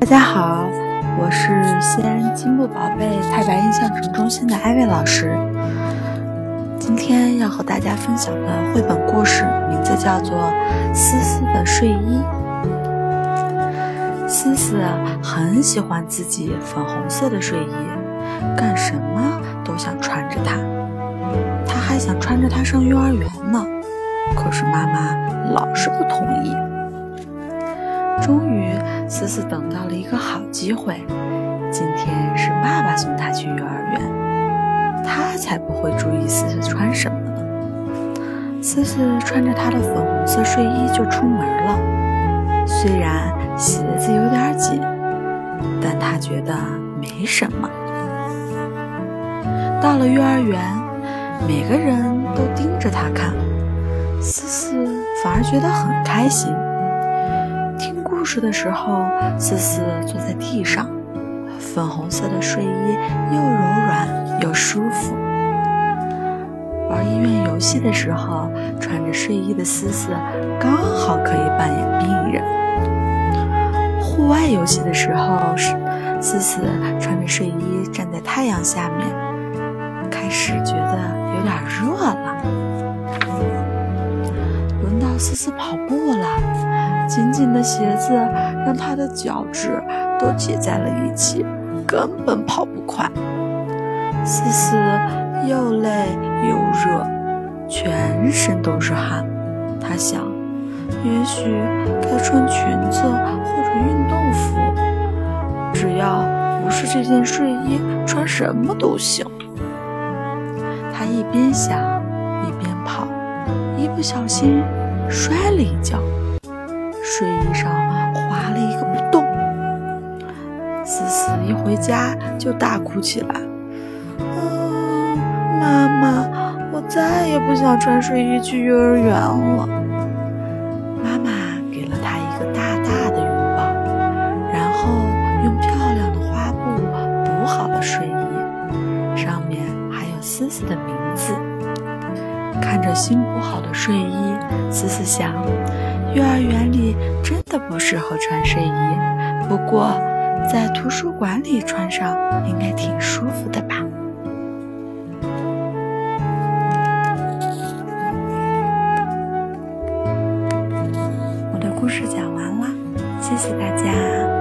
大家好，我是西安积木宝贝太白印象城中心的艾薇老师。今天要和大家分享的绘本故事名字叫做《思思的睡衣》。思思很喜欢自己粉红色的睡衣，干什么都想穿着它。她还想穿着它上幼儿园呢，可是妈妈老是不同意。终于，思思等到了一个好机会。今天是爸爸送她去幼儿园，他才不会注意思思穿什么呢。思思穿着她的粉红色睡衣就出门了。虽然鞋子有点紧，但她觉得没什么。到了幼儿园，每个人都盯着她看，思思反而觉得很开心。故事的时候，思思坐在地上，粉红色的睡衣又柔软又舒服。玩医院游戏的时候，穿着睡衣的思思刚好可以扮演病人。户外游戏的时候，思思穿着睡衣站在太阳下面，开始觉得有点热了。轮到思思跑步了。紧紧的鞋子让他的脚趾都挤在了一起，根本跑不快。思思又累又热，全身都是汗。他想，也许该穿裙子或者运动服，只要不是这件睡衣，穿什么都行。他一边想一边跑，一不小心摔了一跤。睡衣上划了一个洞，思思一回家就大哭起来。嗯，妈妈，我再也不想穿睡衣去幼儿园了。妈妈给了她一个大大的拥抱，然后用漂亮的花布补好了睡衣，上面还有思思的名字。看着新补好的睡衣，思思想。幼儿园里真的不适合穿睡衣，不过在图书馆里穿上应该挺舒服的吧。我的故事讲完了，谢谢大家。